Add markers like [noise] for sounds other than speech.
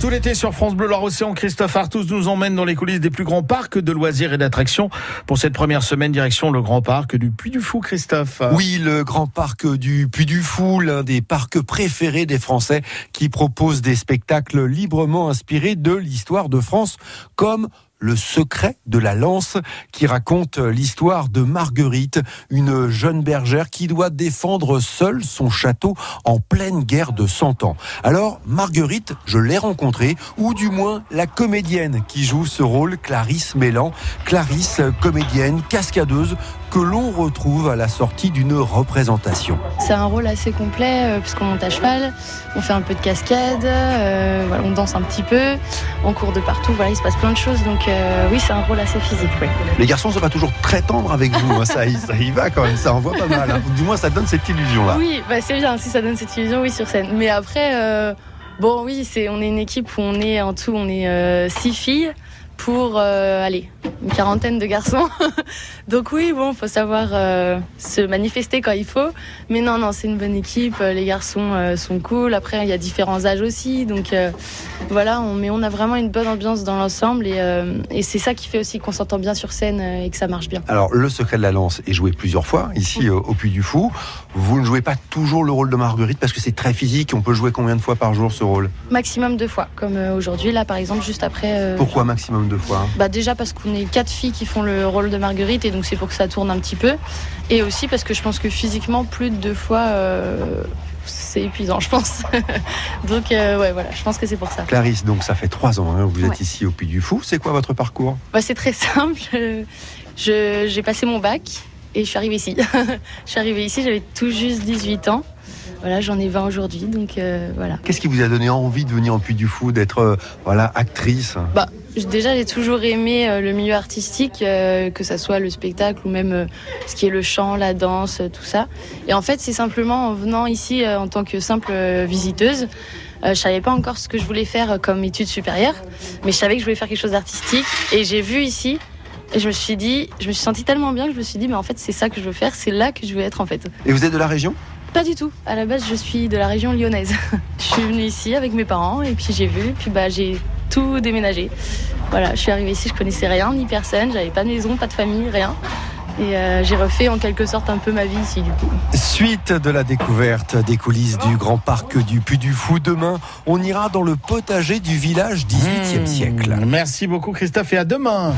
Tout l'été sur France Bleu Loire-Océan, Christophe Artus nous emmène dans les coulisses des plus grands parcs de loisirs et d'attractions. Pour cette première semaine, direction le grand parc du Puy du Fou, Christophe. Oui, le grand parc du Puy du Fou, l'un des parcs préférés des Français, qui propose des spectacles librement inspirés de l'histoire de France, comme le secret de la lance, qui raconte l'histoire de Marguerite, une jeune bergère qui doit défendre seule son château en pleine guerre de Cent Ans. Alors, Marguerite, je l'ai rencontrée, ou du moins la comédienne qui joue ce rôle, Clarisse Mélan. Clarisse, comédienne, cascadeuse, que l'on retrouve à la sortie d'une représentation. C'est un rôle assez complet euh, puisqu'on monte à cheval, on fait un peu de cascade, euh, voilà, on danse un petit peu, on court de partout, voilà, il se passe plein de choses. Donc euh, oui, c'est un rôle assez physique. Oui. Les garçons sont pas toujours très tendres avec vous, hein, ça, y, ça y va quand même, ça envoie pas mal. Hein. Du moins, ça donne cette illusion-là. Oui, bah, c'est bien si ça donne cette illusion, oui, sur scène. Mais après, euh, bon, oui, c'est, on est une équipe où on est en tout, on est euh, six filles pour, euh, allez, une quarantaine de garçons. [laughs] Donc oui, bon, faut savoir euh, se manifester quand il faut. Mais non, non, c'est une bonne équipe. Les garçons euh, sont cool. Après, il y a différents âges aussi. Donc euh, voilà, on, mais on a vraiment une bonne ambiance dans l'ensemble. Et, euh, et c'est ça qui fait aussi qu'on s'entend bien sur scène euh, et que ça marche bien. Alors, le secret de la lance est joué plusieurs fois ici euh, au Puy du Fou. Vous ne jouez pas toujours le rôle de Marguerite parce que c'est très physique. On peut jouer combien de fois par jour ce rôle? Maximum deux fois, comme euh, aujourd'hui, là par exemple, juste après. euh, Pourquoi maximum deux fois Bah déjà parce qu'on est quatre filles qui font le rôle de Marguerite et donc c'est pour que ça tourne un petit peu. Et aussi parce que je pense que physiquement, plus de deux fois, euh, c'est épuisant, je pense. [laughs] donc euh, ouais, voilà, je pense que c'est pour ça. Clarisse, donc ça fait trois ans hein, vous êtes Ouais. ici au Puy du Fou. C'est quoi votre parcours? Bah, c'est très [laughs] simple. Je- J'ai passé mon bac et je suis arrivée ici. [laughs] je suis arrivée ici, j'avais tout juste 18 ans. Voilà, j'en ai 20 aujourd'hui, donc euh, voilà. Qu'est-ce qui vous a donné envie de venir au Puy du Fou, d'être euh, voilà actrice? Bah, déjà, j'ai toujours aimé euh, le milieu artistique, euh, que ça soit le spectacle ou même euh, ce qui est le chant, la danse, tout ça. Et en fait, c'est simplement en venant ici en tant que simple visiteuse. Je savais pas encore ce que je voulais faire comme études supérieures, mais je savais que je voulais faire quelque chose d'artistique. Et j'ai vu ici, et je me suis dit, je me suis sentie tellement bien que je me suis dit, mais en fait, c'est ça que je veux faire, c'est là que je veux être en fait. Et vous êtes de la région? Pas du tout. À la base, je suis de la région lyonnaise. [laughs] je suis venue ici avec mes parents et puis j'ai vu, puis bah j'ai tout déménagé. Voilà, je suis arrivée ici, je connaissais rien ni personne, j'avais pas de maison, pas de famille, rien. Et euh, j'ai refait en quelque sorte un peu ma vie ici du coup. Suite de la découverte des coulisses du grand parc du Puy du Fou. Demain, on ira dans le potager du village 18e siècle. Mmh, Merci beaucoup Christophe et à demain.